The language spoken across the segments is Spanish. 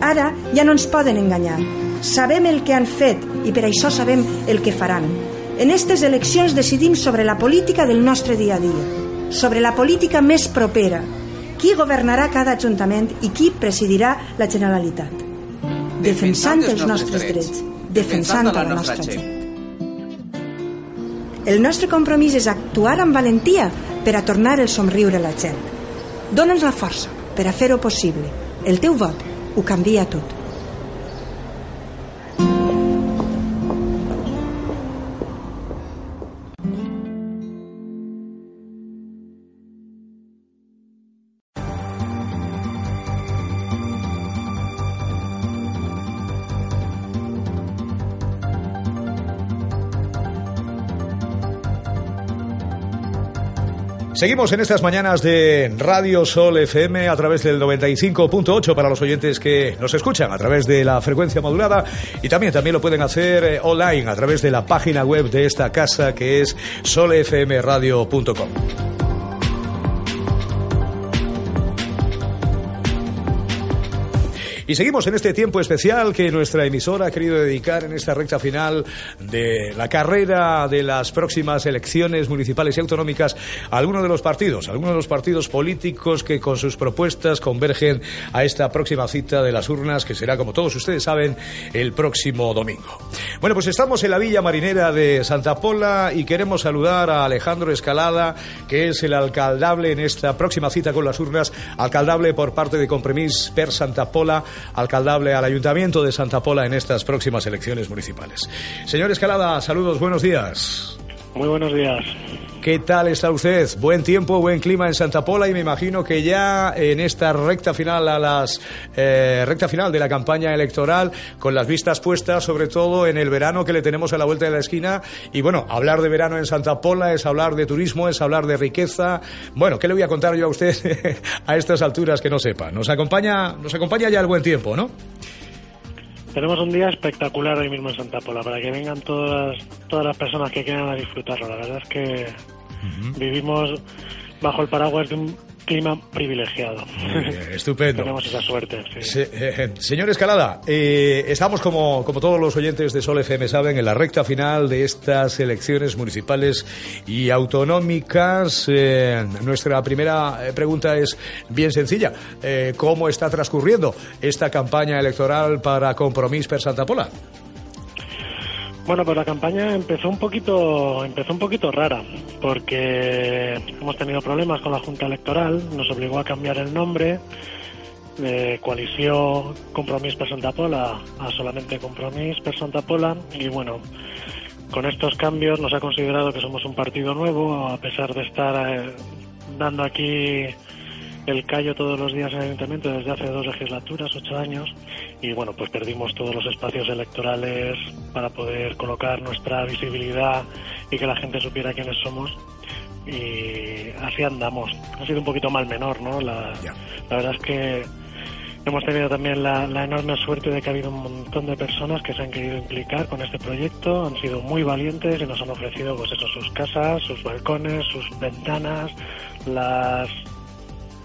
Ara ja no ens poden enganyar. Sabem el que han fet i per això sabem el que faran. En aquestes eleccions decidim sobre la política del nostre dia a dia, sobre la política més propera, qui governarà cada ajuntament i qui presidirà la Generalitat. Defensant els nostres drets, defensant la nostra gent. El nostre compromís és actuar amb valentia per a tornar el somriure a la gent. Dóna'ns la força per a fer-ho possible. El teu vot ho canvia tot. Seguimos en estas mañanas de Radio Sol FM a través del 95.8 para los oyentes que nos escuchan a través de la frecuencia modulada y también también lo pueden hacer eh, online a través de la página web de esta casa que es solfmradio.com. Y seguimos en este tiempo especial que nuestra emisora ha querido dedicar en esta recta final de la carrera de las próximas elecciones municipales y autonómicas a algunos de los partidos, algunos de los partidos políticos que con sus propuestas convergen a esta próxima cita de las urnas que será, como todos ustedes saben, el próximo domingo. Bueno, pues estamos en la Villa Marinera de Santa Pola y queremos saludar a Alejandro Escalada, que es el alcaldable en esta próxima cita con las urnas, alcaldable por parte de Compromís per Santa Pola alcaldable al Ayuntamiento de Santa Pola en estas próximas elecciones municipales. Señor Escalada, saludos, buenos días. Muy buenos días. ¿Qué tal está usted? Buen tiempo, buen clima en Santa Pola y me imagino que ya en esta recta final a las eh, recta final de la campaña electoral, con las vistas puestas sobre todo en el verano que le tenemos a la vuelta de la esquina y bueno, hablar de verano en Santa Pola es hablar de turismo, es hablar de riqueza. Bueno, ¿qué le voy a contar yo a usted a estas alturas que no sepa? Nos acompaña, nos acompaña ya el buen tiempo, ¿no? Tenemos un día espectacular hoy mismo en Santa Pola para que vengan todas todas las personas que quieran a disfrutarlo. La verdad es que vivimos bajo el paraguas de un clima privilegiado. estupendo. Tenemos esa suerte. Sí. Eh, señor Escalada, eh, estamos como, como todos los oyentes de Sol FM saben en la recta final de estas elecciones municipales y autonómicas. Eh, nuestra primera pregunta es bien sencilla. ¿Cómo está transcurriendo esta campaña electoral para Compromís per Santa Pola? Bueno, pues la campaña empezó un poquito, empezó un poquito rara, porque hemos tenido problemas con la Junta Electoral, nos obligó a cambiar el nombre de coalición Compromís per Santa Pola a solamente Compromís per Santa Pola y bueno, con estos cambios nos ha considerado que somos un partido nuevo, a pesar de estar eh, dando aquí el callo todos los días en el ayuntamiento desde hace dos legislaturas, ocho años, y bueno, pues perdimos todos los espacios electorales para poder colocar nuestra visibilidad y que la gente supiera quiénes somos. Y así andamos. Ha sido un poquito mal menor, ¿no? La, la verdad es que hemos tenido también la, la, enorme suerte de que ha habido un montón de personas que se han querido implicar con este proyecto, han sido muy valientes y nos han ofrecido pues eso, sus casas, sus balcones, sus ventanas, las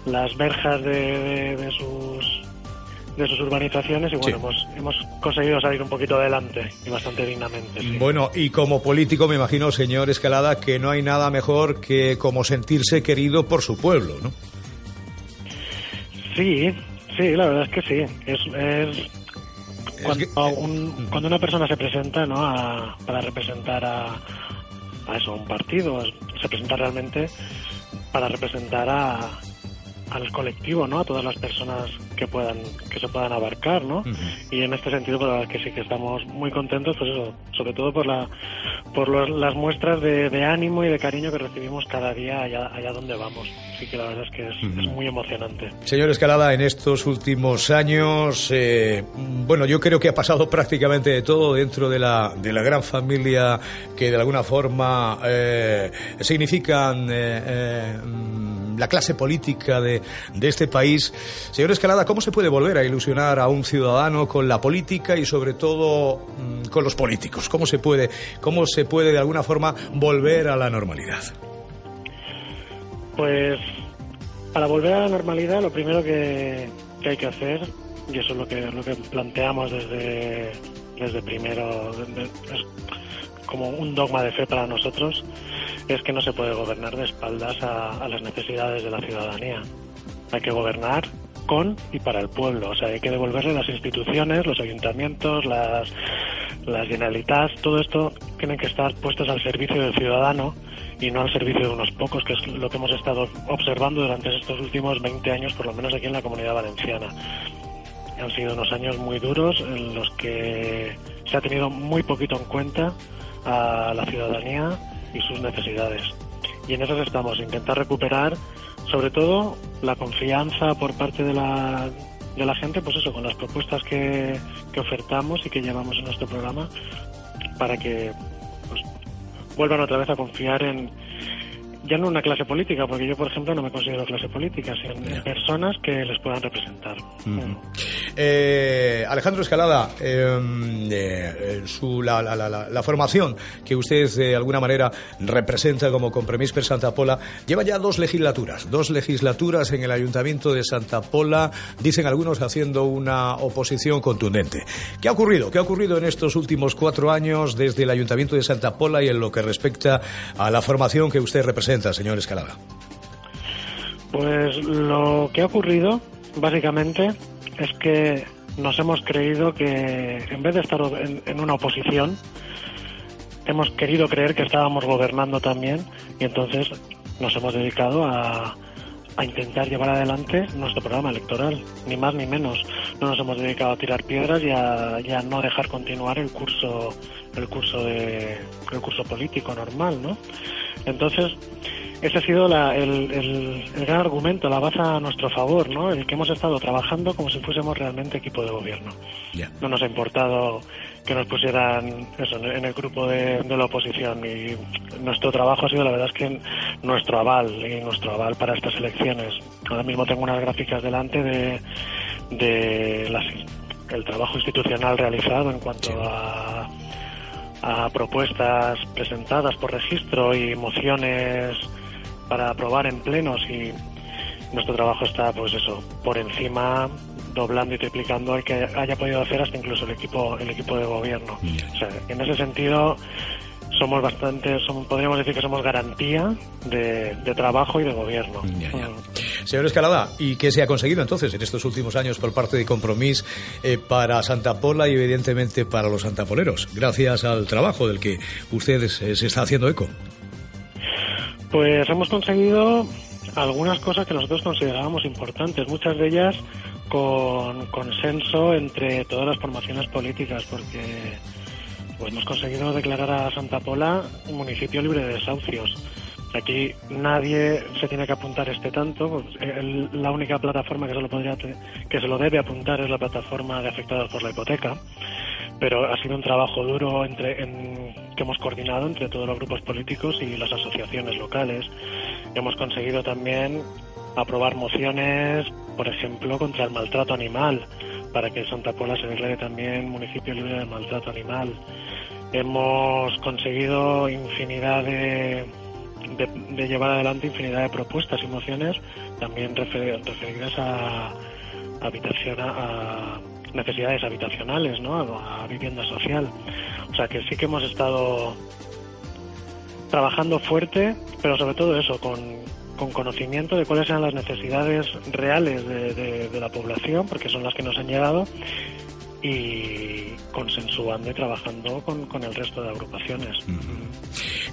las verjas de, de, sus de sus urbanizaciones y bueno, hemos, hemos conseguido salir un poquito adelante y bastante dignamente. Bueno, y como político me imagino, señor Escalada, que no hay nada mejor que como sentirse querido por su pueblo, ¿no? Sí, sí, la verdad es que sí. Es, es cuando, un, cuando una persona se presenta ¿no? A, para representar a, a eso, a un partido, se presenta realmente para representar a, al colectivo, ¿no? A todas las personas que puedan que se puedan abarcar, ¿no? Y en este sentido, pues la verdad que sí que estamos muy contentos, pues eso, sobre todo por la por las muestras de, ánimo y de cariño que recibimos cada día allá, allá donde vamos. Así que la verdad es que es, muy emocionante. Señor Escalada, en estos últimos años, eh, bueno, yo creo que ha pasado prácticamente de todo dentro de la, de la gran familia que de alguna forma eh, significan eh, la clase política de, de este país. Señor Escalada, ¿cómo se puede volver a ilusionar a un ciudadano con la política y sobre todo mm, con los políticos? ¿Cómo se puede, cómo se puede de alguna forma volver a la normalidad? Pues para volver a la normalidad lo primero que, hay que hacer y eso es lo que, lo que planteamos desde, desde primero, es como un dogma de fe para nosotros, es que no se puede gobernar de espaldas a, las necesidades de la ciudadanía. Hay que gobernar con y para el pueblo. O sea, hay que devolverle las instituciones, los ayuntamientos, las, las generalitas, todo esto tienen que estar puestos al servicio del ciudadano y no al servicio de unos pocos, que es lo que hemos estado observando durante estos últimos 20 años, por lo menos aquí en la comunidad valenciana. Han sido unos años muy duros en los que se ha tenido muy poquito en cuenta a la ciudadanía y sus necesidades. Y en eso estamos, intentar recuperar sobre todo la confianza por parte de la, de la gente, pues eso, con las propuestas que, que ofertamos y que llevamos en nuestro programa para que pues, vuelvan otra vez a confiar en, ya no una clase política, porque yo, por ejemplo, no me considero clase política, sino personas que les puedan representar. Eh, Alejandro Escalada, em, eh, su, la, la, la, la, formación que usted de alguna manera representa como Compromís per Santa Pola, lleva ya dos legislaturas, dos legislaturas en el Ayuntamiento de Santa Pola, dicen algunos haciendo una oposición contundente. ¿Qué ha ocurrido? ¿Qué ha ocurrido en estos últimos cuatro años desde el Ayuntamiento de Santa Pola y en lo que respecta a la formación que usted representa? Señor Escalada? Pues lo que ha ocurrido, básicamente, es que nos hemos creído que en vez de estar en, una oposición, hemos querido creer que estábamos gobernando también y entonces nos hemos dedicado a, a intentar llevar adelante nuestro programa electoral, ni más ni menos. No nos hemos dedicado a tirar piedras y a, no dejar continuar el curso, el curso de, el curso político normal, ¿no? Entonces, ese ha sido el, gran argumento, la base a nuestro favor, ¿no? El que hemos estado trabajando como si fuésemos realmente equipo de gobierno. No nos ha importado que nos pusieran eso, en el grupo de, la oposición y nuestro trabajo ha sido, la verdad es que nuestro aval y nuestro aval para estas elecciones. Ahora mismo tengo unas gráficas delante de, de el trabajo institucional realizado en cuanto a a propuestas presentadas por registro y mociones para aprobar en plenos y nuestro trabajo está pues eso por encima doblando y triplicando el que haya podido hacer hasta incluso el equipo el equipo de gobierno o sea, en ese sentido somos bastante somos, podríamos decir que somos garantía de, trabajo y de gobierno mm. Señor Escalada, ¿y qué se ha conseguido entonces en estos últimos años por parte de Compromís eh, para Santa Pola y evidentemente para los santapoleros, gracias al trabajo del que usted se está haciendo eco? Pues hemos conseguido algunas cosas que nosotros considerábamos importantes, muchas de ellas con consenso entre todas las formaciones políticas, porque pues hemos conseguido declarar a Santa Pola un municipio libre de desahucios. Aquí nadie se tiene que apuntar este tanto. Pues, la única plataforma que se lo podría que se lo debe apuntar es la plataforma de afectados por la hipoteca pero ha sido un trabajo duro entre, que hemos coordinado entre todos los grupos políticos y las asociaciones locales. Hemos conseguido también aprobar mociones, por ejemplo, contra el maltrato animal, para que Santa Pola se declare también municipio libre de maltrato animal. Hemos conseguido infinidad de, de, llevar adelante infinidad de propuestas y mociones también referidas a, habitación, a necesidades habitacionales, ¿no? A, vivienda social. O sea que sí que hemos estado trabajando fuerte, pero sobre todo eso, con, con conocimiento de cuáles eran las necesidades reales de, de, la población, porque son las que nos han llegado, y consensuando y trabajando con, con el resto de agrupaciones.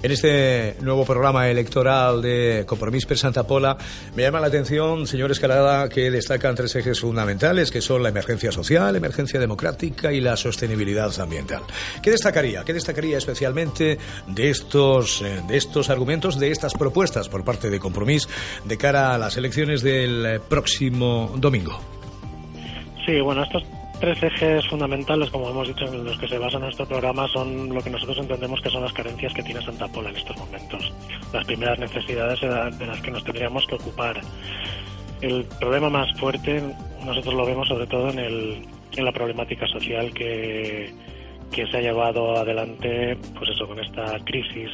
En este nuevo programa electoral de Compromís per Santa Pola, me llama la atención, señor Escalada, que destacan tres ejes fundamentales, que son la emergencia social, emergencia democrática y la sostenibilidad ambiental. ¿Qué destacaría? ¿Qué destacaría especialmente de estos, eh, de estos argumentos, de estas propuestas por parte de Compromís de cara a las elecciones del próximo domingo? Sí, bueno, estos tres ejes fundamentales, como hemos dicho, en los que se basa nuestro programa son lo que nosotros entendemos que son las carencias que tiene Santa Pola en estos momentos. Las primeras necesidades de las que nos tendríamos que ocupar. El problema más fuerte nosotros lo vemos sobre todo en, el, en la problemática social que, que se ha llevado adelante, pues eso, con esta crisis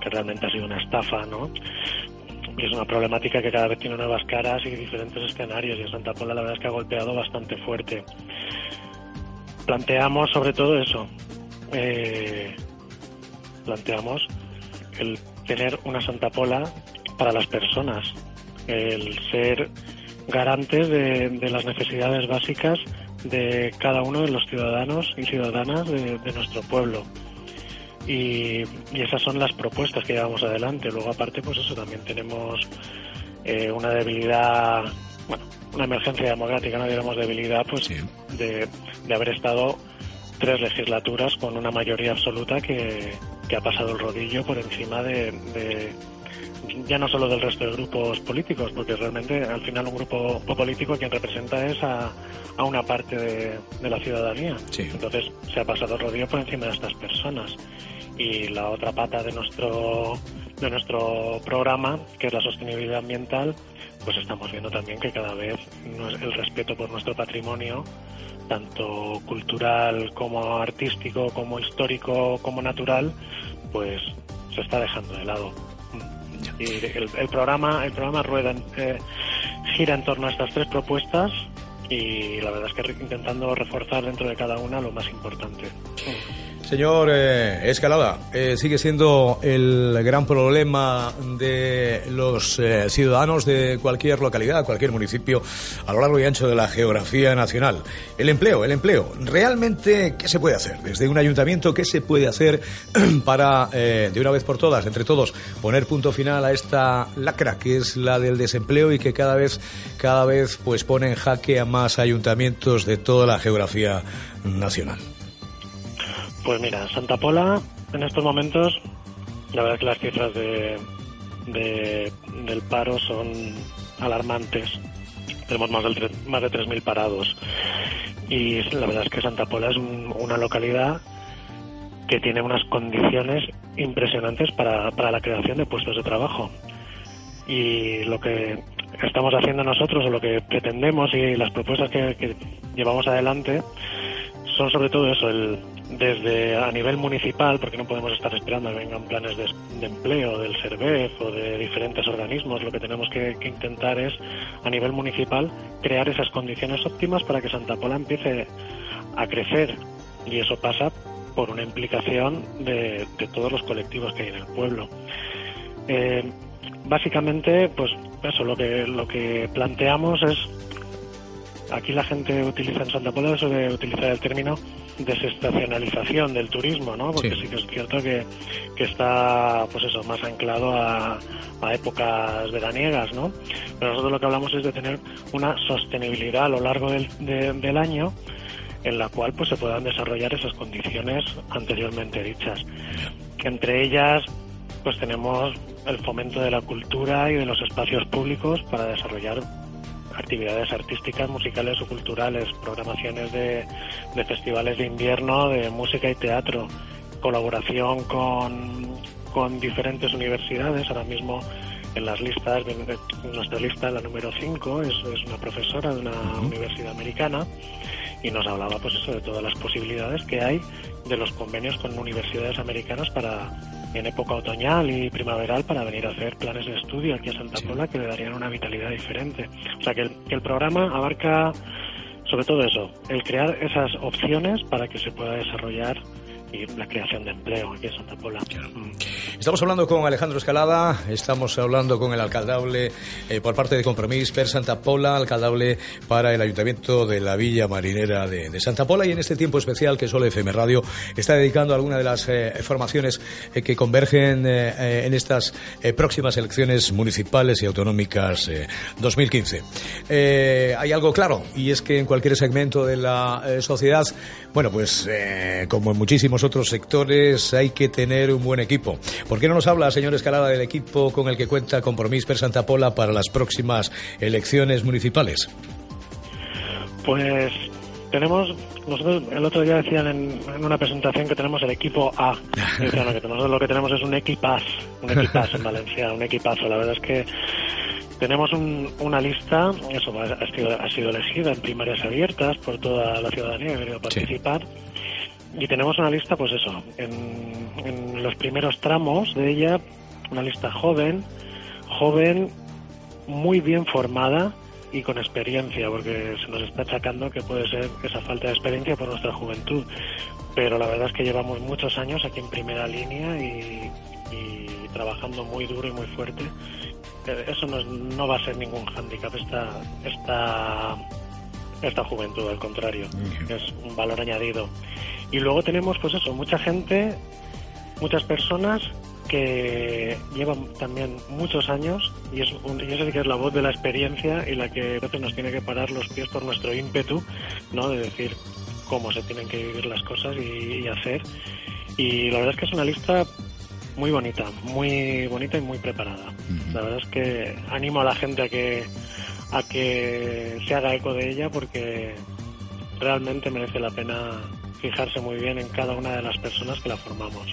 que realmente ha sido una estafa, ¿no? Es una problemática que cada vez tiene nuevas caras y diferentes escenarios y en Santa Pola la verdad es que ha golpeado bastante fuerte. Planteamos sobre todo eso, eh, planteamos el tener una Santa Pola para las personas, el ser garantes de, las necesidades básicas de cada uno de los ciudadanos y ciudadanas de, nuestro pueblo. Y, esas son las propuestas que llevamos adelante. Luego, aparte, pues eso, también tenemos eh, una debilidad, bueno, una emergencia democrática, no digamos debilidad, pues de, de haber estado tres legislaturas con una mayoría absoluta que, que ha pasado el rodillo por encima de, ya no solo del resto de grupos políticos, porque realmente al final un grupo político quien representa es a, a una parte de, la ciudadanía. Entonces se ha pasado el rodillo por encima de estas personas. Y la otra pata de nuestro, de nuestro programa, que es la sostenibilidad ambiental, pues estamos viendo también que cada vez el respeto por nuestro patrimonio, tanto cultural como artístico, como histórico, como natural, pues se está dejando de lado. Y el, programa, el programa rueda, eh, gira en torno a estas tres propuestas y la verdad es que intentando reforzar dentro de cada una lo más importante. Señor eh, Escalada, eh, sigue siendo el gran problema de los eh, ciudadanos de cualquier localidad, cualquier municipio a lo largo y ancho de la geografía nacional. El empleo, el empleo. ¿Realmente qué se puede hacer? Desde un ayuntamiento, ¿qué se puede hacer para, de una vez por todas, entre todos, poner punto final a esta lacra que es la del desempleo y que cada vez, cada vez pues pone en jaque a más ayuntamientos de toda la geografía nacional? Pues mira, Santa Pola, en estos momentos, la verdad es que las cifras de, del paro son alarmantes. Tenemos más, del, más de 3.000 parados. Y la verdad es que Santa Pola es una localidad que tiene unas condiciones impresionantes para, para la creación de puestos de trabajo. Y lo que estamos haciendo nosotros, o lo que pretendemos y las propuestas que, que llevamos adelante, son sobre todo eso, el, desde a nivel municipal, porque no podemos estar esperando que vengan planes de, empleo del SERVEF o de diferentes organismos, lo que tenemos que, intentar es, a nivel municipal, crear esas condiciones óptimas para que Santa Pola empiece a crecer. Y eso pasa por una implicación de, todos los colectivos que hay en el pueblo. Eh, básicamente, pues eso, lo que, lo que planteamos es aquí la gente utiliza en Santa Pola de utilizar el término desestacionalización del turismo, ¿no? Porque sí, que es cierto que, que, está, pues eso, más anclado a, a, épocas veraniegas, ¿no? Pero nosotros lo que hablamos es de tener una sostenibilidad a lo largo del, del año en la cual pues se puedan desarrollar esas condiciones anteriormente dichas. Entre ellas pues tenemos el fomento de la cultura y de los espacios públicos para desarrollar actividades artísticas, musicales o culturales, programaciones de, festivales de invierno, de música y teatro, colaboración con, con diferentes universidades. Ahora mismo en las listas, nuestra lista, la número 5, es, es, una profesora de una universidad americana y nos hablaba pues eso de todas las posibilidades que hay de los convenios con universidades americanas para en época otoñal y primaveral para venir a hacer planes de estudio aquí a Santa Pola que le darían una vitalidad diferente. O sea que el, que el programa abarca sobre todo eso, el crear esas opciones para que se pueda desarrollar y la creación de empleo en Santa Pola. Estamos hablando con Alejandro Escalada, estamos hablando con el alcaldable eh, por parte de Compromís per Santa Pola, alcaldable para el Ayuntamiento de la Villa Marinera de, Santa Pola y en este tiempo especial que Solo FM Radio está dedicando a alguna de las eh, formaciones eh, que convergen en estas próximas elecciones municipales y autonómicas 2015. hay algo claro y es que en cualquier segmento de la sociedad, bueno, pues como en muchísimos otros sectores hay que tener un buen equipo. ¿Por qué no nos habla, señor Escalada, del equipo con el que cuenta Compromís per Santa Pola para las próximas elecciones municipales? Pues tenemos, nosotros el otro día decían en, una presentación que tenemos el equipo A. que nosotros lo que tenemos es un equipaz, un equipaz en Valencia, un equipazo. La verdad es que tenemos una lista, eso ha sido, ha sido elegida en primarias abiertas por toda la ciudadanía que ha querido participar. Y tenemos una lista, pues eso, en, los primeros tramos de ella, una lista joven, joven, muy bien formada y con experiencia, porque se nos está achacando que puede ser esa falta de experiencia por nuestra juventud. Pero la verdad es que llevamos muchos años aquí en primera línea y, trabajando muy duro y muy fuerte. Eh, eso no, no va a ser ningún hándicap esta, esta, esta juventud, al contrario, es un valor añadido. Y luego tenemos, pues eso, mucha gente, muchas personas que llevan también muchos años y, es un, y esa que es la voz de la experiencia y la que a veces nos tiene que parar los pies por nuestro ímpetu, ¿no? De decir cómo se tienen que vivir las cosas y, hacer. Y la verdad es que es una lista muy bonita, muy bonita y muy preparada. La verdad es que animo a la gente a que a que se haga eco de ella porque realmente merece la pena fijarse muy bien en cada una de las personas que la formamos.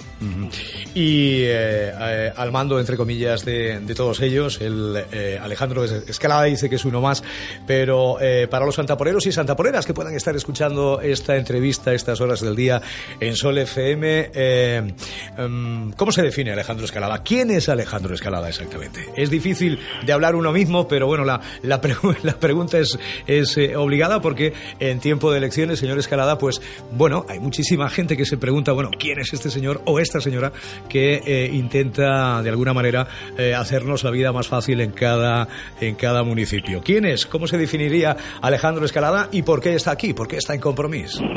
Y eh, eh, al mando, entre comillas, de, todos ellos, el eh, Alejandro Escalada dice que es uno más, pero para los santaporeros y santaporeras que puedan estar escuchando esta entrevista estas horas del día en Sol FM, em, ¿cómo se define Alejandro Escalada? ¿Quién es Alejandro Escalada exactamente? Es difícil de hablar uno mismo, pero bueno, la, la, la pregunta es, es obligada porque en tiempo de elecciones, señor Escalada, pues bueno, hay muchísima gente que se pregunta, bueno, ¿quién es este señor o esta señora que eh, intenta de alguna manera eh, hacernos la vida más fácil en cada, en cada municipio? ¿Quién es? ¿Cómo se definiría Alejandro Escalada y por qué está aquí? ¿Por qué está en compromiso?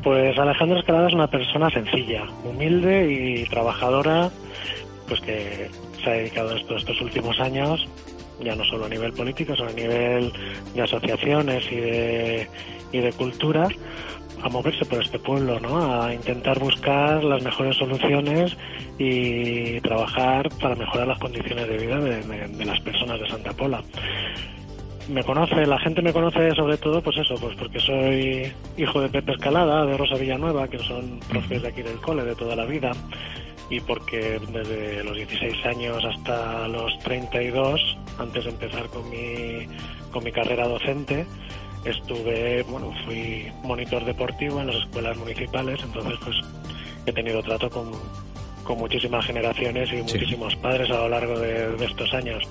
Pues Alejandro Escalada es una persona sencilla, humilde y trabajadora, pues que se ha dedicado estos, estos últimos años ya no solo a nivel político, sino a nivel de asociaciones y de, y de cultura, a moverse por este pueblo, ¿no? A intentar buscar las mejores soluciones y trabajar para mejorar las condiciones de vida de, las personas de Santa Pola. Me conoce, la gente me conoce sobre todo, pues eso, pues porque soy hijo de Pepe Escalada, de Rosa Villanueva, que son profes de aquí del cole de toda la vida, y porque desde los 16 años hasta los 32, antes de empezar con mi, con mi carrera docente, estuve, bueno, fui monitor deportivo en las escuelas municipales, entonces pues he tenido trato con, con muchísimas generaciones y muchísimos padres a lo largo de, estos años.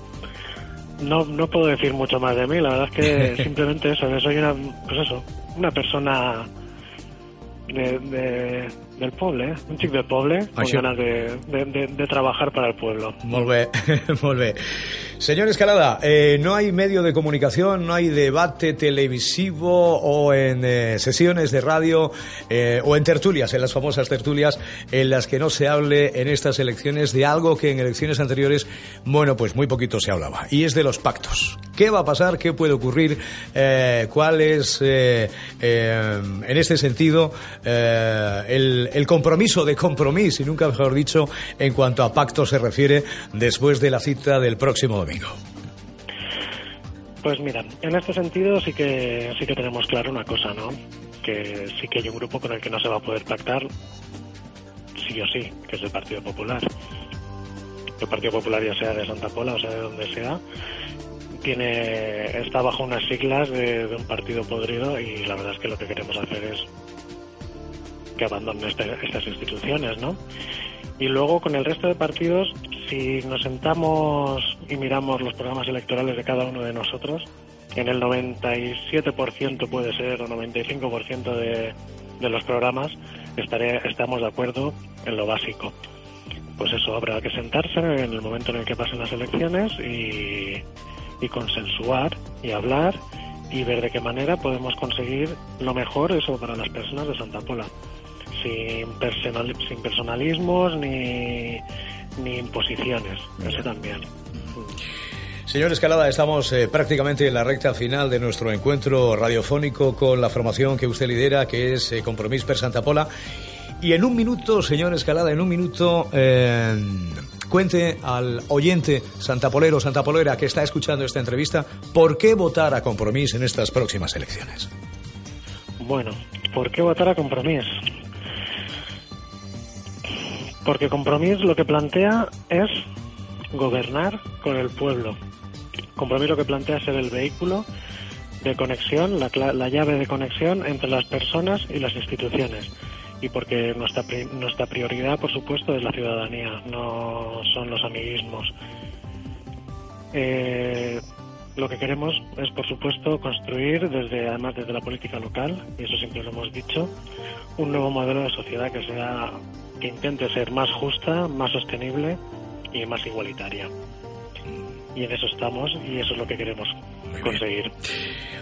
No, no puedo decir mucho más de mí, la verdad es que simplemente eso, soy una, pues eso, una persona de, del pueblo, ¿eh? un chico del pueblo con ganas de, de, trabajar para el pueblo. Molt bé, molt bé. Señor Escalada, eh, no hay medio de comunicación, no hay debate televisivo o en eh, sesiones de radio eh, o en tertulias, en las famosas tertulias, en las que no se hable en estas elecciones de algo que en elecciones anteriores, bueno, pues muy poquito se hablaba, y es de los pactos. ¿Qué va a pasar? ¿Qué puede ocurrir? ¿Cuál es, en este sentido, el, el compromiso de compromiso, y nunca mejor dicho, en cuanto a pactos se refiere, después de la cita del próximo pues mira, en este sentido sí que sí que tenemos claro una cosa, ¿no? Que sí que hay un grupo con el que no se va a poder pactar, sí o sí, que es el Partido Popular. El Partido Popular ya sea de Santa Pola o sea de donde sea, tiene está bajo unas siglas de, un partido podrido y la verdad es que lo que queremos hacer es que abandonen este, estas instituciones, ¿no? Y luego con el resto de partidos, si nos sentamos y miramos los programas electorales de cada uno de nosotros, en el 97% puede ser o 95% de, de los programas estaré, estamos de acuerdo en lo básico. Pues eso, habrá que sentarse en el momento en el que pasen las elecciones y, y consensuar y hablar y ver de qué manera podemos conseguir lo mejor eso para las personas de Santa Pola sin, personal, sin personalismos ni, ni imposiciones. Eso también. Señor Escalada, estamos eh, prácticamente en la recta final de nuestro encuentro radiofónico con la formación que usted lidera, que es eh, Compromís per Santa Pola. Y en un minuto, señor Escalada, en un minuto, eh, cuente al oyente santapolero, santapolera que está escuchando esta entrevista, por qué votar a Compromís en estas próximas elecciones. Bueno, ¿por qué votar a Compromís? Porque Compromís lo que plantea es gobernar con el pueblo. Compromís lo que plantea es ser el vehículo de conexión, la, llave de conexión entre las personas y las instituciones. Y porque nuestra, nuestra prioridad, por supuesto, es la ciudadanía, no son los amiguismos. Eh, lo que queremos es, por supuesto, construir desde, además desde la política local, y eso siempre lo hemos dicho, un nuevo modelo de sociedad que sea, que intente ser más justa, más sostenible y más igualitaria. Y en eso estamos y eso es lo que queremos conseguir.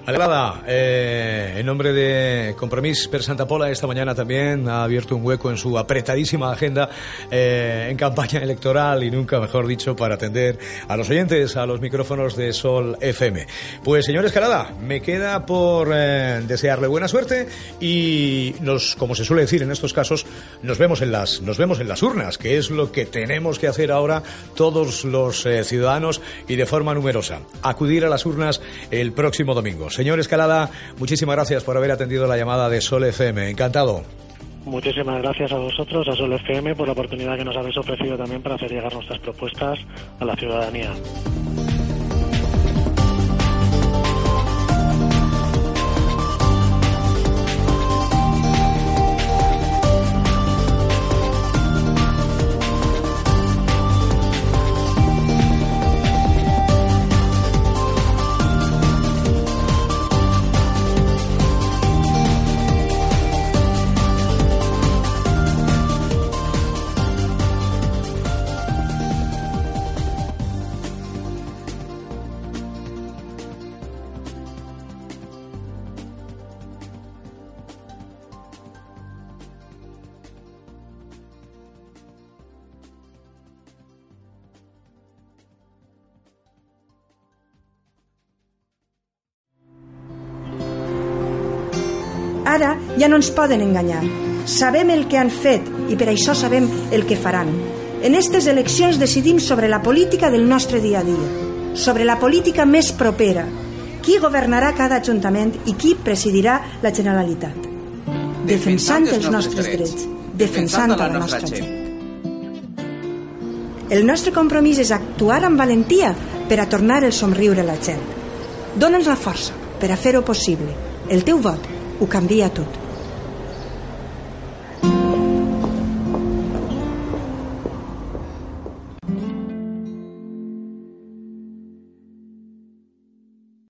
Alegrada, eh, en nombre de Compromís per Santa Pola, esta mañana también ha abierto un hueco en su apretadísima agenda eh, en campaña electoral y nunca mejor dicho para atender a los oyentes a los micrófonos de Sol FM. Pues señor Escalada, me queda por eh, desearle buena suerte y nos, como se suele decir en estos casos, nos vemos en las, nos vemos en las urnas, que es lo que tenemos que hacer ahora todos los eh, ciudadanos y de forma numerosa. Acudir a las urnas el próximo domingo. Señor Escalada, muchísimas gracias por haber atendido la llamada de Sol FM. Encantado. Muchísimas gracias a vosotros, a Sol FM, por la oportunidad que nos habéis ofrecido también para hacer llegar nuestras propuestas a la ciudadanía. Ara ja no ens poden enganyar. Sabem el que han fet i per això sabem el que faran. En aquestes eleccions decidim sobre la política del nostre dia a dia, sobre la política més propera, qui governarà cada ajuntament i qui presidirà la Generalitat. Defensant els nostres drets, defensant a la nostra gent. El nostre compromís és actuar amb valentia per a tornar el somriure a la gent. Dóna'ns la força per a fer-ho possible. El teu vot ho canvia tot.